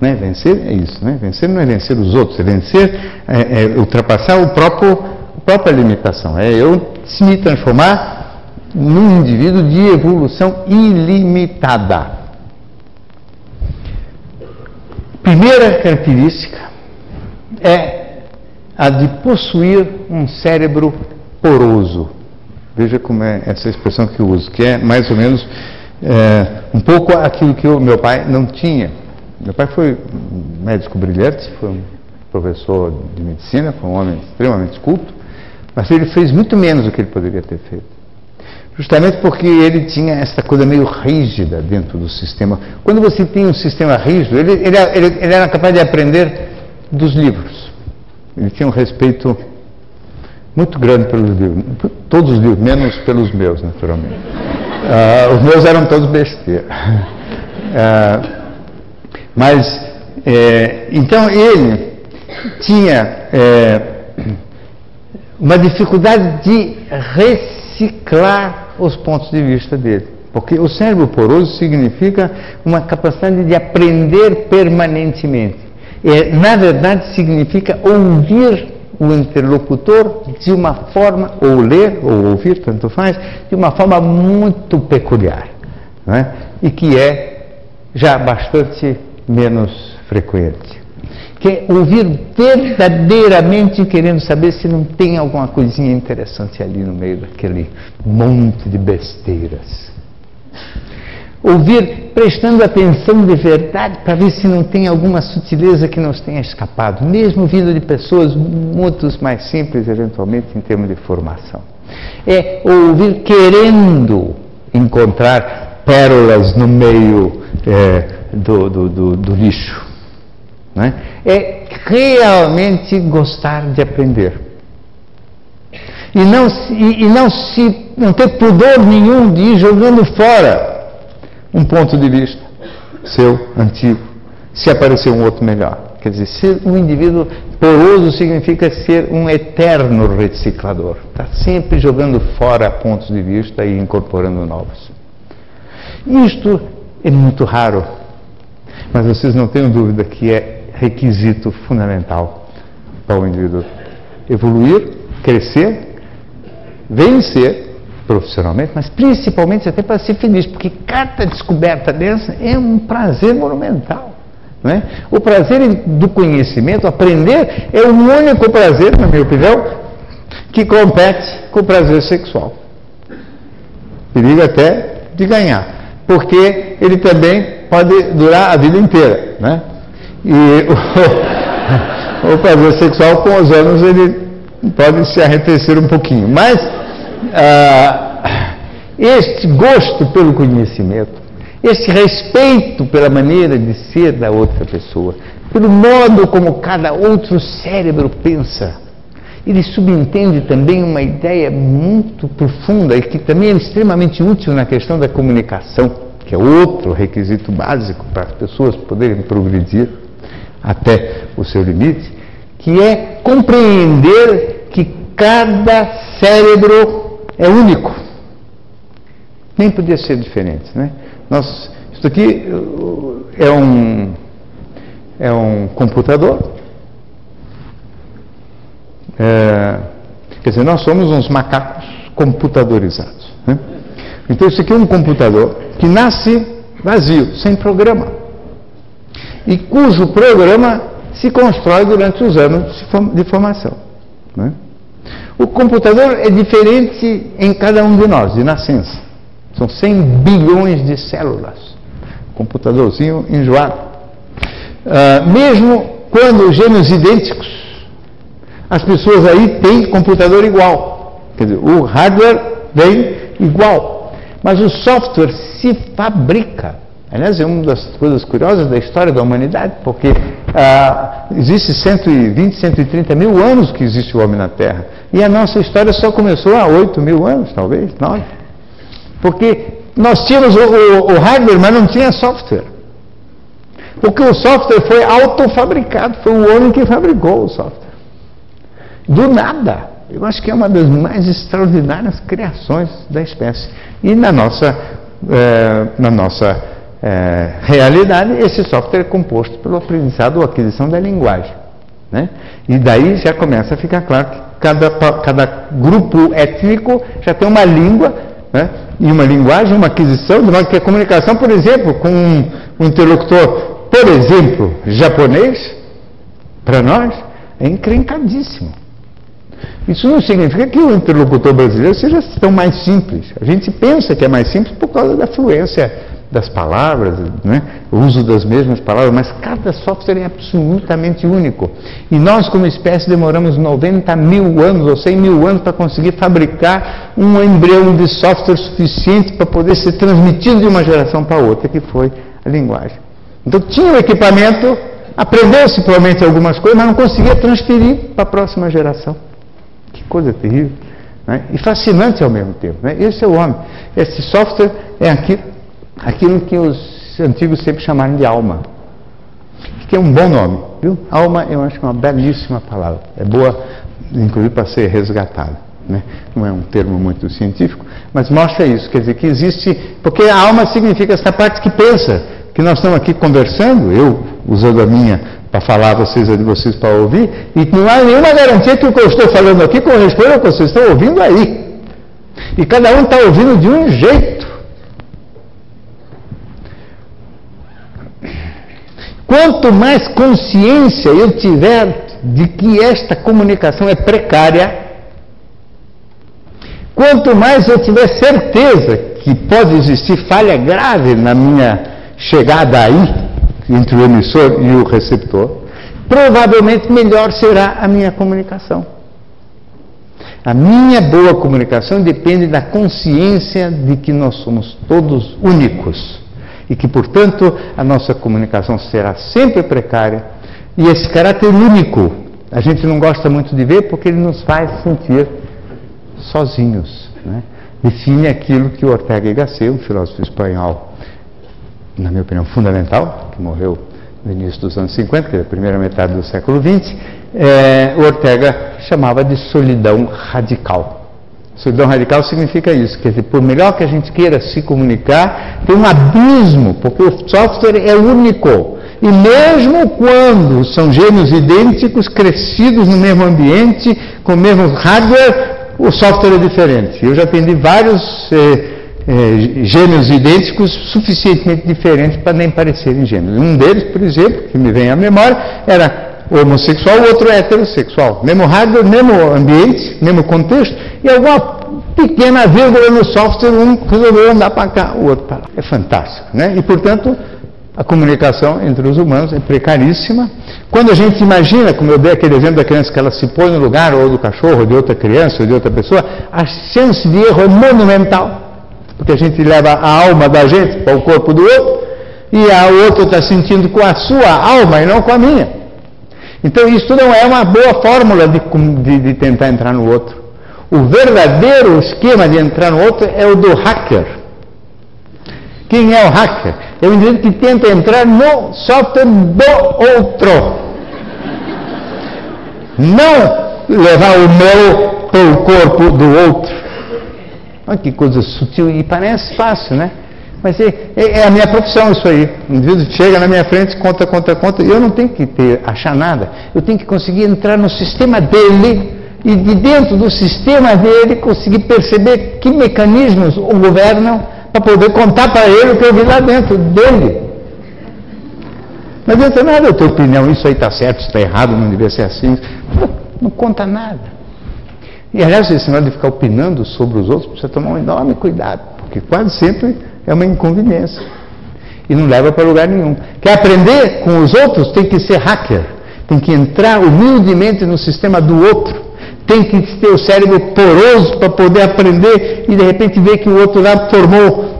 Né? Vencer é isso, né? Vencer não é vencer os outros, é vencer, é, é ultrapassar o próprio, a própria limitação. É eu se me transformar num indivíduo de evolução ilimitada. Primeira característica é a de possuir um cérebro poroso. Veja como é essa expressão que eu uso, que é mais ou menos é, um pouco aquilo que o meu pai não tinha. Meu pai foi um médico brilhante, foi um professor de medicina, foi um homem extremamente culto, mas ele fez muito menos do que ele poderia ter feito. Justamente porque ele tinha essa coisa meio rígida dentro do sistema. Quando você tem um sistema rígido, ele, ele, ele, ele era capaz de aprender dos livros. Ele tinha um respeito muito grande pelos livros, todos os livros, menos pelos meus, naturalmente. Uh, os meus eram todos besteira. Uh, mas, é, então ele tinha é, uma dificuldade de reciclar os pontos de vista dele. Porque o cérebro poroso significa uma capacidade de aprender permanentemente. É, na verdade, significa ouvir o interlocutor de uma forma, ou ler, ou ouvir, tanto faz, de uma forma muito peculiar. É? E que é já bastante menos frequente. Que é ouvir verdadeiramente querendo saber se não tem alguma coisinha interessante ali no meio daquele monte de besteiras. Ouvir prestando atenção de verdade para ver se não tem alguma sutileza que nos tenha escapado, mesmo vindo de pessoas muito mais simples, eventualmente, em termos de formação. É ouvir querendo encontrar pérolas no meio é, do, do, do, do lixo. Né? É realmente gostar de aprender. E não, e, e não, se, não ter pudor nenhum de ir jogando fora um ponto de vista seu, antigo, se aparecer um outro melhor. Quer dizer, ser um indivíduo poroso significa ser um eterno reciclador. Está sempre jogando fora pontos de vista e incorporando novos. Isto é muito raro mas vocês não tenham dúvida que é requisito fundamental para o indivíduo evoluir, crescer, vencer profissionalmente, mas principalmente até para ser feliz, porque cada descoberta dessa é um prazer monumental. Não é? O prazer do conhecimento, aprender, é o único prazer, na minha opinião, que compete com o prazer sexual. Perigo até de ganhar, porque ele também pode durar a vida inteira, né? E o, o prazer sexual com os anos ele pode se arrefecer um pouquinho, mas ah, este gosto pelo conhecimento, este respeito pela maneira de ser da outra pessoa, pelo modo como cada outro cérebro pensa, ele subentende também uma ideia muito profunda e que também é extremamente útil na questão da comunicação que é outro requisito básico para as pessoas poderem progredir até o seu limite, que é compreender que cada cérebro é único. Nem podia ser diferente, né? Nós, isso aqui uh, é um, é um computador. É, quer dizer, nós somos uns macacos computadorizados. Né? Então, isso aqui é um computador que nasce vazio, sem programa, e cujo programa se constrói durante os anos de formação. Né? O computador é diferente em cada um de nós, de nascença. São 100 bilhões de células. Computadorzinho enjoado. Uh, mesmo quando gêmeos idênticos, as pessoas aí têm computador igual. Quer dizer, o hardware vem igual. Mas o software se fabrica. Aliás, é uma das coisas curiosas da história da humanidade, porque ah, existe 120, 130 mil anos que existe o homem na Terra. E a nossa história só começou há 8 mil anos, talvez, 9. Porque nós tínhamos o, o, o hardware, mas não tinha software. Porque o software foi autofabricado, foi o homem que fabricou o software. Do nada. Eu acho que é uma das mais extraordinárias criações da espécie. E na nossa, é, na nossa é, realidade, esse software é composto pelo aprendizado ou aquisição da linguagem. Né? E daí já começa a ficar claro que cada, cada grupo étnico já tem uma língua né? e uma linguagem, uma aquisição, de modo que a comunicação, por exemplo, com um, um interlocutor, por exemplo, japonês, para nós, é encrencadíssimo. Isso não significa que o interlocutor brasileiro seja tão mais simples. A gente pensa que é mais simples por causa da fluência das palavras, né? o uso das mesmas palavras, mas cada software é absolutamente único. E nós, como espécie, demoramos 90 mil anos ou 100 mil anos para conseguir fabricar um embrião de software suficiente para poder ser transmitido de uma geração para outra, que foi a linguagem. Então tinha o equipamento, aprendeu-se provavelmente algumas coisas, mas não conseguia transferir para a próxima geração. Que coisa terrível. Né? E fascinante ao mesmo tempo. Né? Esse é o homem. Esse software é aquilo, aquilo que os antigos sempre chamaram de alma. Que é um bom nome. Viu? Alma eu acho que é uma belíssima palavra. É boa, inclusive, para ser resgatada. Né? Não é um termo muito científico, mas mostra isso. Quer dizer, que existe. Porque a alma significa essa parte que pensa, que nós estamos aqui conversando, eu usando a minha para falar a vocês a de vocês para ouvir, e não há nenhuma garantia que o que eu estou falando aqui corresponda ao que vocês estão ouvindo aí. E cada um está ouvindo de um jeito. Quanto mais consciência eu tiver de que esta comunicação é precária, quanto mais eu tiver certeza que pode existir falha grave na minha chegada aí, entre o emissor e o receptor, provavelmente melhor será a minha comunicação. A minha boa comunicação depende da consciência de que nós somos todos únicos e que, portanto, a nossa comunicação será sempre precária e esse caráter único a gente não gosta muito de ver porque ele nos faz sentir sozinhos. Né? Define aquilo que o Ortega y Gasset, um filósofo espanhol na minha opinião, fundamental, que morreu no início dos anos 50, que é a primeira metade do século XX, é, Ortega chamava de solidão radical. Solidão radical significa isso, quer dizer, por melhor que a gente queira se comunicar, tem um abismo, porque o software é único. E mesmo quando são gêmeos idênticos, crescidos no mesmo ambiente, com o mesmo hardware, o software é diferente. Eu já atendi vários eh, é, gêmeos idênticos suficientemente diferentes para nem parecerem gêmeos. Um deles, por exemplo, que me vem à memória, era homossexual, o outro heterossexual. Mesmo hardware, mesmo ambiente, mesmo contexto, e alguma pequena vírgula no software, um resolveu andar para cá, o outro para lá. É fantástico, né? E, portanto, a comunicação entre os humanos é precaríssima. Quando a gente imagina, como eu dei aquele exemplo da criança que ela se põe no lugar ou do cachorro, ou de outra criança, ou de outra pessoa, a chance de erro é monumental porque a gente leva a alma da gente para o corpo do outro, e o outro está sentindo com a sua alma e não com a minha. Então isso não é uma boa fórmula de, de, de tentar entrar no outro. O verdadeiro esquema de entrar no outro é o do hacker. Quem é o hacker? É o indivíduo que tenta entrar no software do outro. Não levar o meu para o corpo do outro. Olha que coisa sutil e parece fácil, né? Mas é, é, é, a minha profissão isso aí. O indivíduo chega na minha frente, conta, conta, conta. Eu não tenho que ter, achar nada. Eu tenho que conseguir entrar no sistema dele e de dentro do sistema dele conseguir perceber que mecanismos o governam para poder contar para ele o que eu vi lá dentro dele. Não adianta nada eu ter opinião, isso aí está certo, está errado, não devia ser assim. Não conta nada. E aliás, esse negócio de ficar opinando sobre os outros precisa tomar um enorme cuidado, porque quase sempre é uma inconveniência. E não leva para lugar nenhum. Quer aprender com os outros, tem que ser hacker. Tem que entrar humildemente no sistema do outro. Tem que ter o cérebro poroso para poder aprender e de repente ver que o outro lá formou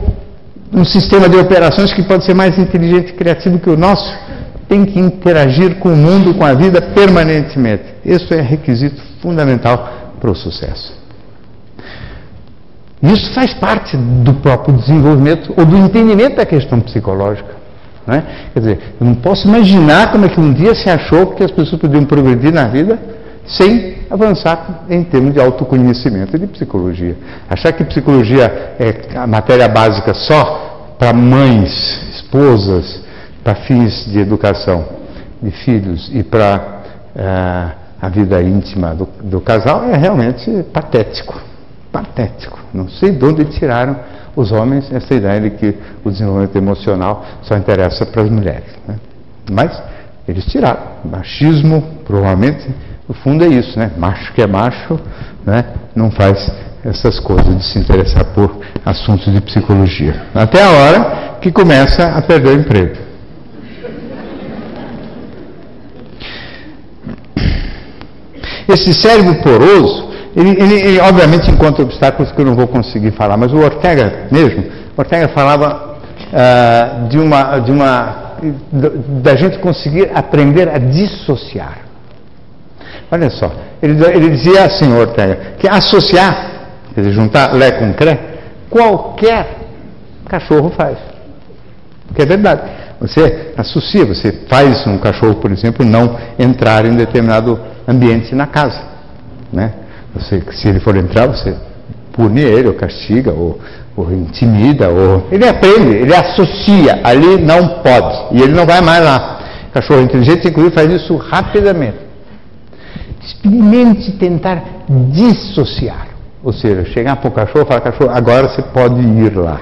um sistema de operações que pode ser mais inteligente e criativo que o nosso. Tem que interagir com o mundo, com a vida permanentemente. Isso é requisito fundamental para o sucesso. Isso faz parte do próprio desenvolvimento ou do entendimento da questão psicológica. é? Quer dizer, eu não posso imaginar como é que um dia se achou que as pessoas podiam progredir na vida sem avançar em termos de autoconhecimento e de psicologia. Achar que psicologia é a matéria básica só para mães, esposas, para fins de educação de filhos e para é, a vida íntima do, do casal é realmente patético. Patético. Não sei de onde tiraram os homens essa ideia de que o desenvolvimento emocional só interessa para as mulheres. Né? Mas eles tiraram. Machismo, provavelmente, no fundo é isso, né? Macho que é macho, né? não faz essas coisas de se interessar por assuntos de psicologia. Até a hora que começa a perder o emprego. Esse cérebro poroso, ele, ele, ele, obviamente encontra obstáculos que eu não vou conseguir falar, mas o Ortega mesmo, Ortega falava uh, de uma, de uma, da gente conseguir aprender a dissociar. Olha só, ele, ele dizia assim, Ortega, que associar, quer dizer, juntar Lé com Cré, qualquer cachorro faz. É verdade. Você associa, você faz um cachorro, por exemplo, não entrar em determinado ambiente na casa. Né? Você, se ele for entrar, você pune ele, ou castiga, ou, ou intimida, ou. Ele aprende, ele associa, ali não pode, e ele não vai mais lá. Cachorro inteligente, inclusive, faz isso rapidamente. Experimente tentar dissociar. Ou seja, chegar para o cachorro e falar, cachorro, agora você pode ir lá.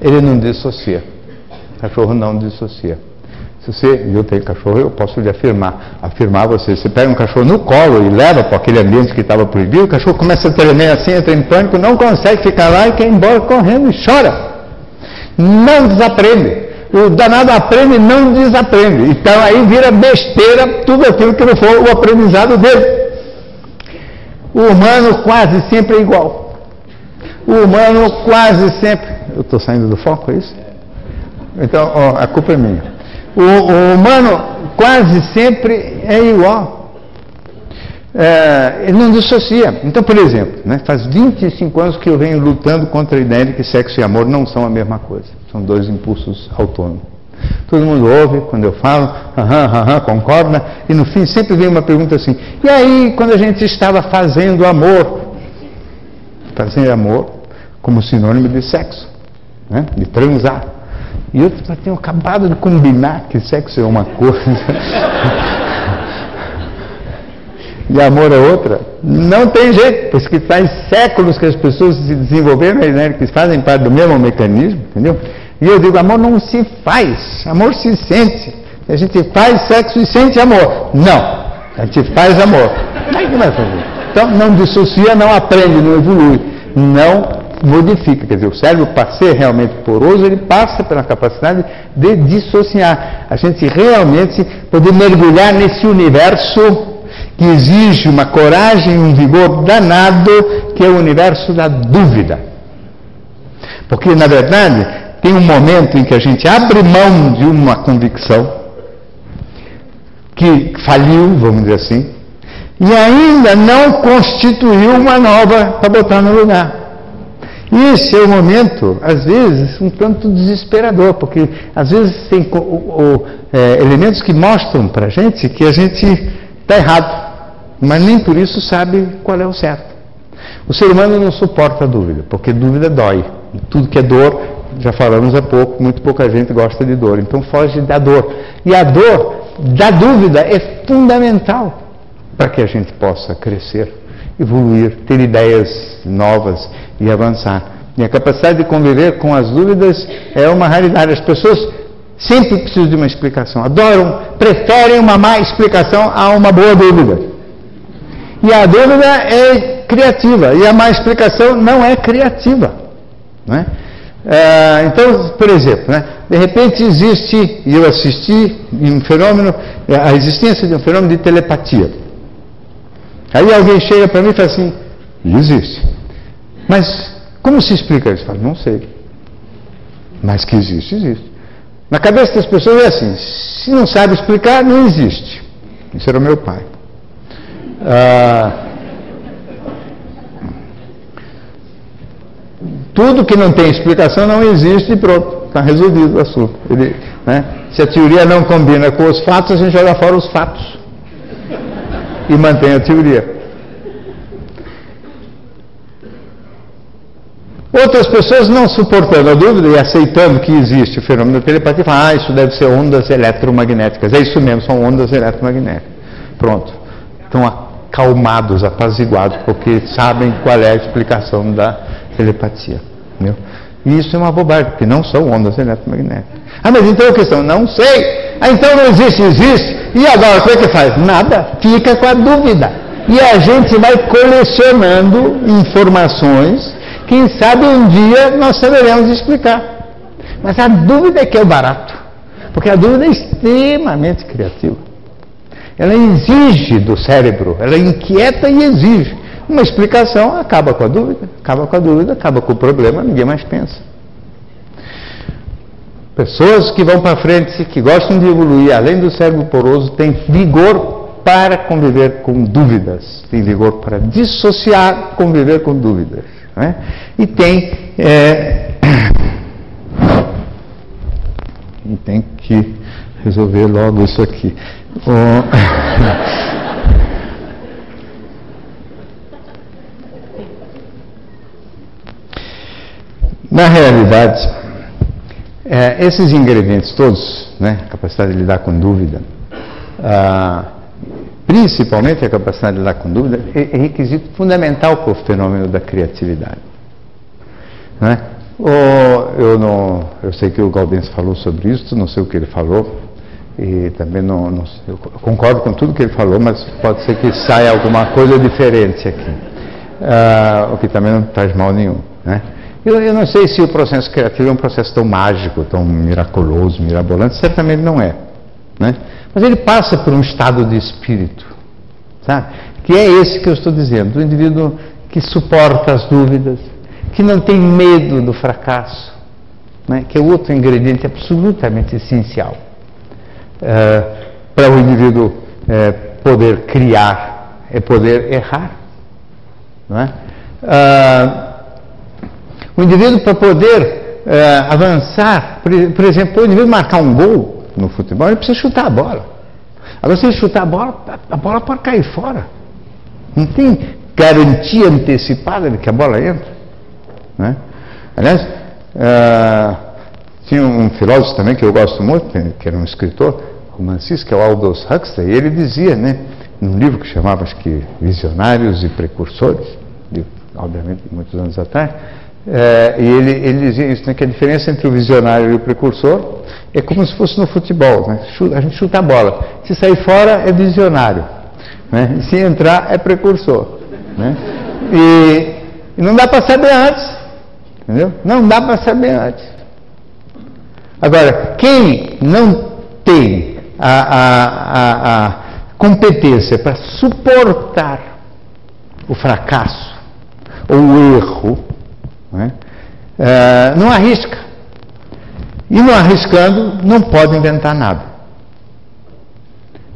Ele não dissocia. O cachorro não dissocia. Se você, eu tenho cachorro, eu posso lhe afirmar, afirmar você, você pega um cachorro no colo e leva para aquele ambiente que estava proibido, o cachorro começa a tremer assim, entra em pânico, não consegue ficar lá e quer ir embora correndo e chora. Não desaprende. O danado aprende e não desaprende. Então aí vira besteira tudo aquilo que não for o aprendizado dele. O humano quase sempre é igual. O humano quase sempre. Eu estou saindo do foco, é isso? Então, ó, a culpa é minha. O, o humano quase sempre é igual. É, ele não dissocia. Então, por exemplo, né, faz 25 anos que eu venho lutando contra a ideia de que sexo e amor não são a mesma coisa. São dois impulsos autônomos. Todo mundo ouve quando eu falo, aham, aham, concorda, e no fim sempre vem uma pergunta assim: e aí, quando a gente estava fazendo amor? Fazer amor como sinônimo de sexo, né, de transar. E eu tenho acabado de combinar que sexo é uma coisa e amor é outra. Não tem jeito, porque faz séculos que as pessoas se desenvolveram, né, que fazem parte do mesmo mecanismo, entendeu? E eu digo, amor não se faz, amor se sente. A gente faz sexo e sente amor. Não, a gente faz amor. É que vai fazer? Então não dissocia, não aprende, não evolui. Não modifica. Quer dizer, o cérebro, para ser realmente poroso, ele passa pela capacidade de dissociar. A gente realmente poder mergulhar nesse universo que exige uma coragem e um vigor danado, que é o universo da dúvida. Porque, na verdade, tem um momento em que a gente abre mão de uma convicção que faliu, vamos dizer assim, e ainda não constituiu uma nova para botar no lugar. Esse é o momento, às vezes, um tanto desesperador, porque às vezes tem o, o, é, elementos que mostram para a gente que a gente está errado, mas nem por isso sabe qual é o certo. O ser humano não suporta a dúvida, porque dúvida dói. E tudo que é dor, já falamos há pouco, muito pouca gente gosta de dor, então foge da dor. E a dor da dúvida é fundamental para que a gente possa crescer, evoluir, ter ideias novas e avançar. E a capacidade de conviver com as dúvidas é uma raridade. As pessoas sempre precisam de uma explicação. Adoram, preferem uma má explicação a uma boa dúvida. E a dúvida é criativa, e a má explicação não é criativa. Não é? É, então, por exemplo, né, de repente existe, e eu assisti um fenômeno, a existência de um fenômeno de telepatia. Aí alguém chega para mim e fala assim, existe. Mas como se explica isso? Eu falo, não sei. Mas que existe, existe. Na cabeça das pessoas é assim: se não sabe explicar, não existe. Isso era o meu pai. Ah, tudo que não tem explicação não existe e pronto, está resolvido o assunto. Ele, né, se a teoria não combina com os fatos, a gente joga fora os fatos e mantém a teoria. Outras pessoas não suportando a dúvida e aceitando que existe o fenômeno da telepatia, falam, ah, isso deve ser ondas eletromagnéticas. É isso mesmo, são ondas eletromagnéticas. Pronto. Estão acalmados, apaziguados, porque sabem qual é a explicação da telepatia. Entendeu? E isso é uma bobagem, porque não são ondas eletromagnéticas. Ah, mas então a questão, não sei. Ah, então não existe, existe. E agora, o é que faz? Nada. Fica com a dúvida. E a gente vai colecionando informações quem sabe um dia nós saberemos explicar. Mas a dúvida é que é o barato. Porque a dúvida é extremamente criativa. Ela exige do cérebro, ela inquieta e exige. Uma explicação acaba com a dúvida, acaba com a dúvida, acaba com o problema, ninguém mais pensa. Pessoas que vão para frente, que gostam de evoluir, além do cérebro poroso, têm vigor para conviver com dúvidas, tem vigor para dissociar, conviver com dúvidas. Né? E tem. É, e tem que resolver logo isso aqui. Na realidade, é, esses ingredientes todos, né, a capacidade de lidar com dúvida, ah, principalmente a capacidade de lidar com dúvida, é, é requisito fundamental para o fenômeno da criatividade. Né? eu, não, eu sei que o Galdense falou sobre isso, não sei o que ele falou, e também não, não eu concordo com tudo que ele falou, mas pode ser que saia alguma coisa diferente aqui, uh, o que também não traz mal nenhum. Né? Eu, eu, não sei se o processo criativo é um processo tão mágico, tão miraculoso, mirabolante, certamente não é. Né? Mas ele passa por um estado de espírito, sabe? que é esse que eu estou dizendo, do indivíduo que suporta as dúvidas, que não tem medo do fracasso, né? que é outro ingrediente absolutamente essencial é, para o indivíduo é, poder criar, é poder errar. Não é? Ah, o indivíduo para poder é, avançar, por, por exemplo, o indivíduo marcar um gol no futebol, ele precisa chutar a bola. Agora, se ele chutar a bola, a bola pode cair fora. Não tem garantia antecipada de que a bola entra. Né? Aliás, uh, tinha um filósofo também que eu gosto muito, que era um escritor, romancista, que é o Aldous Huxley, e ele dizia, né, num livro que chamava, acho que, Visionários e Precursores, obviamente, muitos anos atrás, é, e ele, ele dizia isso, né, que a diferença entre o visionário e o precursor é como se fosse no futebol. Né? A gente chuta a bola. Se sair fora, é visionário. Né? Se entrar, é precursor. Né? E, e não dá para saber antes. Entendeu? Não dá para saber antes. Agora, quem não tem a, a, a, a competência para suportar o fracasso ou o erro, né? é, não arrisca. E não arriscando, não pode inventar nada.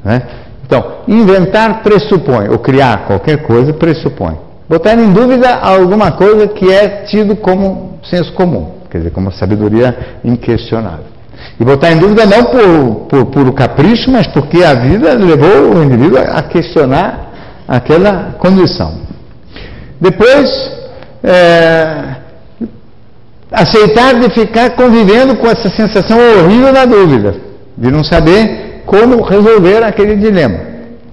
Né? Então, inventar pressupõe, ou criar qualquer coisa pressupõe botar em dúvida alguma coisa que é tido como senso comum, quer dizer, como sabedoria inquestionável. E botar em dúvida não por, por puro capricho, mas porque a vida levou o indivíduo a questionar aquela condição. Depois, é, aceitar de ficar convivendo com essa sensação horrível da dúvida, de não saber como resolver aquele dilema.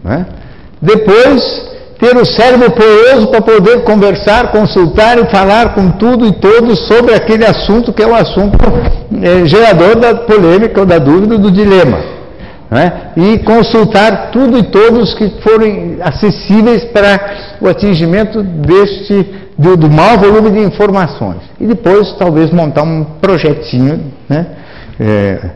Né? Depois, ter o cérebro poroso para poder conversar, consultar e falar com tudo e todos sobre aquele assunto que é o assunto é, gerador da polêmica ou da dúvida, do dilema. Né? E consultar tudo e todos que forem acessíveis para o atingimento deste do, do maior volume de informações. E depois talvez montar um projetinho, né? É,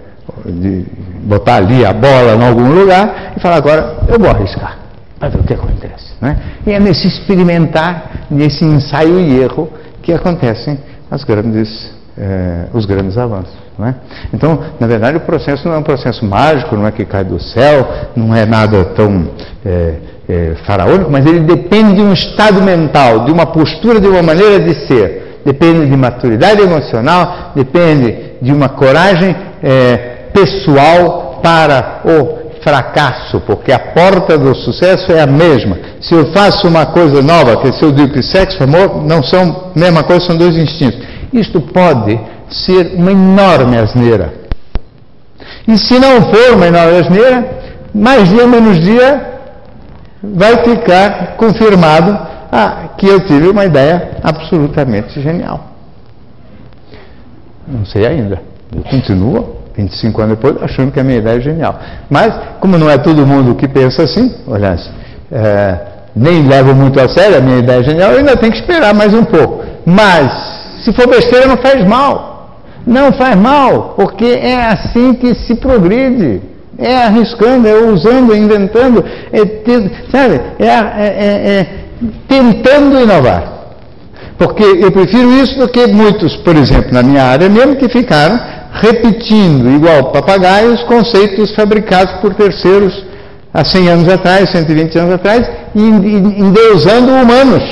de botar ali a bola em algum lugar e falar agora eu vou arriscar para ver o que acontece. Né? E é nesse experimentar, nesse ensaio e erro, que acontecem as grandes, eh, os grandes avanços. É? Então, na verdade, o processo não é um processo mágico, não é que cai do céu, não é nada tão é, é, faraônico, mas ele depende de um estado mental, de uma postura, de uma maneira de ser. Depende de maturidade emocional, depende de uma coragem é, pessoal para o fracasso, porque a porta do sucesso é a mesma. Se eu faço uma coisa nova, que se eu digo que sexo amor não são a mesma coisa, são dois instintos. Isto pode ser uma enorme asneira. E se não for uma enorme asneira, mais dia menos dia vai ficar confirmado ah, que eu tive uma ideia absolutamente genial. Não sei ainda. Eu continuo 25 anos depois, achando que a minha ideia é genial. Mas, como não é todo mundo que pensa assim, olha, é, nem levo muito a sério a minha ideia é genial, eu ainda tenho que esperar mais um pouco. Mas, se for besteira, não faz mal. Não faz mal, porque é assim que se progride. É arriscando, é usando, é inventando, é, sabe, é, é, é tentando inovar. Porque eu prefiro isso do que muitos, por exemplo, na minha área mesmo, que ficaram repetindo, igual papagaios, conceitos fabricados por terceiros há 100 anos atrás, 120 anos atrás, e endeusando humanos.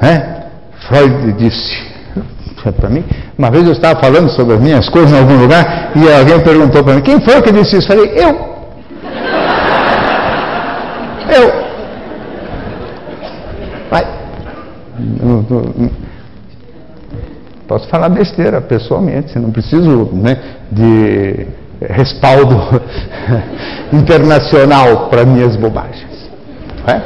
É? Freud disse para mim, uma vez eu estava falando sobre as minhas coisas em algum lugar e alguém perguntou para mim: quem foi que disse isso? Eu falei: eu. Eu. Vai. Posso falar besteira pessoalmente, não preciso né, de respaldo internacional para minhas bobagens, é?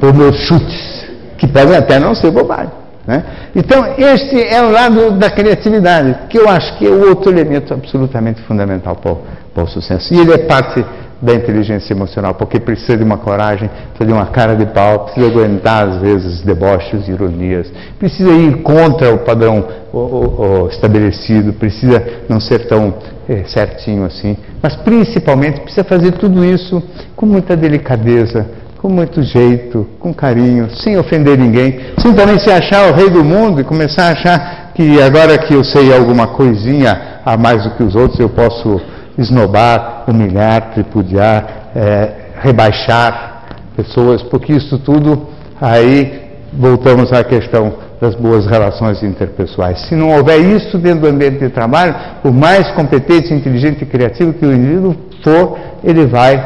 para meus chutes, que podem até não ser bobagem. Né? Então, este é o lado da criatividade, que eu acho que é o outro elemento absolutamente fundamental para o, para o sucesso. E ele é parte da inteligência emocional, porque precisa de uma coragem, precisa de uma cara de pau, precisa aguentar às vezes deboches, ironias, precisa ir contra o padrão o, o, o estabelecido, precisa não ser tão é, certinho assim, mas principalmente precisa fazer tudo isso com muita delicadeza, com muito jeito, com carinho, sem ofender ninguém, sem também se achar o rei do mundo e começar a achar que agora que eu sei alguma coisinha a mais do que os outros, eu posso esnobar, humilhar, tripudiar, é, rebaixar pessoas, porque isso tudo aí voltamos à questão das boas relações interpessoais. Se não houver isso dentro do ambiente de trabalho, por mais competente, inteligente e criativo que o indivíduo for, ele vai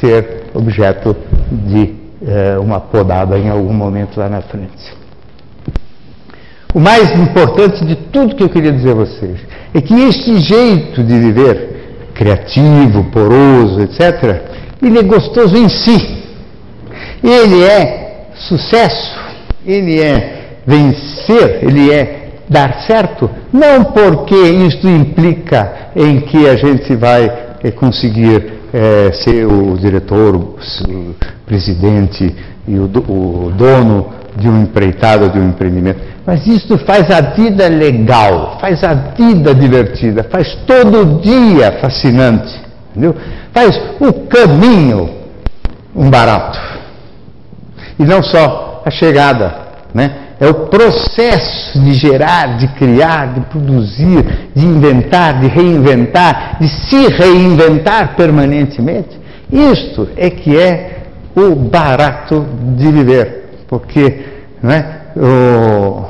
ser objeto de é, uma podada em algum momento lá na frente. O mais importante de tudo que eu queria dizer a vocês é que este jeito de viver criativo, poroso, etc., ele é gostoso em si. Ele é sucesso, ele é vencer, ele é dar certo, não porque isto implica em que a gente vai é, conseguir é, ser o diretor, o presidente e o, o dono de um empreitado, de um empreendimento. Mas isso faz a vida legal, faz a vida divertida, faz todo dia fascinante, entendeu? Faz o caminho um barato. E não só a chegada, né? É o processo de gerar, de criar, de produzir, de inventar, de reinventar, de se reinventar permanentemente. Isto é que é o barato de viver porque né, o,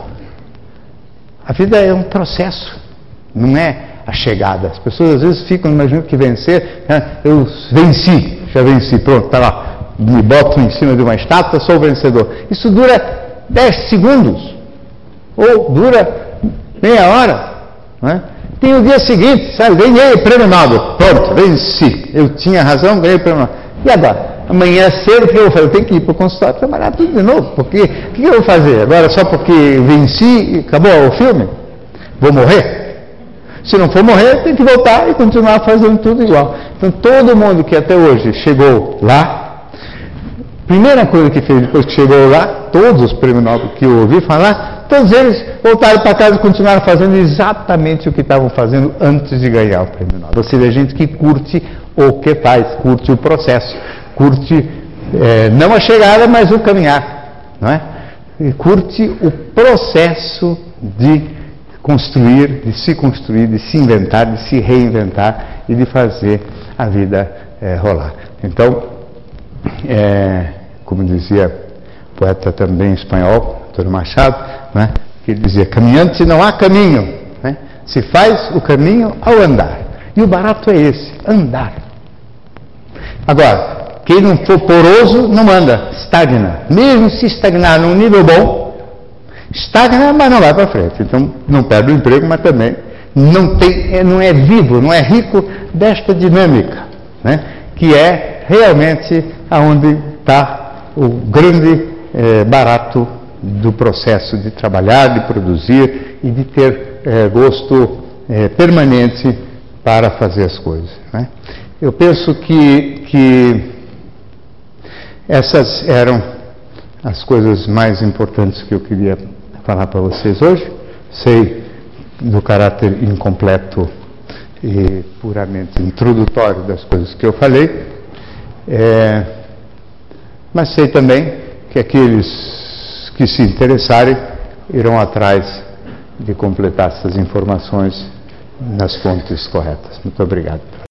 a vida é um processo, não é a chegada. As pessoas às vezes ficam imaginando que vencer, né, eu venci, já venci, pronto, está lá, me boto em cima de uma estátua, sou o vencedor. Isso dura 10 segundos, ou dura meia hora. Né? Tem o dia seguinte, sabe, ganhei o prêmio Nobel, pronto, venci. Eu tinha razão, ganhei o prêmio Nobel. E agora? amanhã cedo, o que eu vou fazer? Eu tenho que ir para o consultório trabalhar tudo de novo, porque o que eu vou fazer? Agora só porque venci acabou o filme? Vou morrer? Se não for morrer, tem que voltar e continuar fazendo tudo igual. Então todo mundo que até hoje chegou lá, primeira coisa que fez depois que chegou lá, todos os prêmios Nobel que eu ouvi falar, todos eles voltaram para casa e continuaram fazendo exatamente o que estavam fazendo antes de ganhar o prêmio Nobel. Ou seja, gente que curte o que faz, curte o processo curte é, não a chegada, mas o caminhar, não é? E curte o processo de construir, de se construir, de se inventar, de se reinventar e de fazer a vida é, rolar. Então, é, como dizia poeta também espanhol, Antônio Machado, né, que ele dizia: caminhante não há caminho, né? se faz o caminho ao andar. E o barato é esse, andar. Agora, quem não for poroso, não anda, estagna. Mesmo se estagnar num nível bom, estagna, mas não vai para frente. Então, não perde o emprego, mas também não, tem, é, não é vivo, não é rico desta dinâmica, né? que é realmente aonde está o grande é, barato do processo de trabalhar, de produzir e de ter é, gosto é, permanente para fazer as coisas. Né? Eu penso que, que essas eram as coisas mais importantes que eu queria falar para vocês hoje. Sei do caráter incompleto e puramente introdutório das coisas que eu falei, é, mas sei também que aqueles que se interessarem irão atrás de completar essas informações nas fontes corretas. Muito obrigado.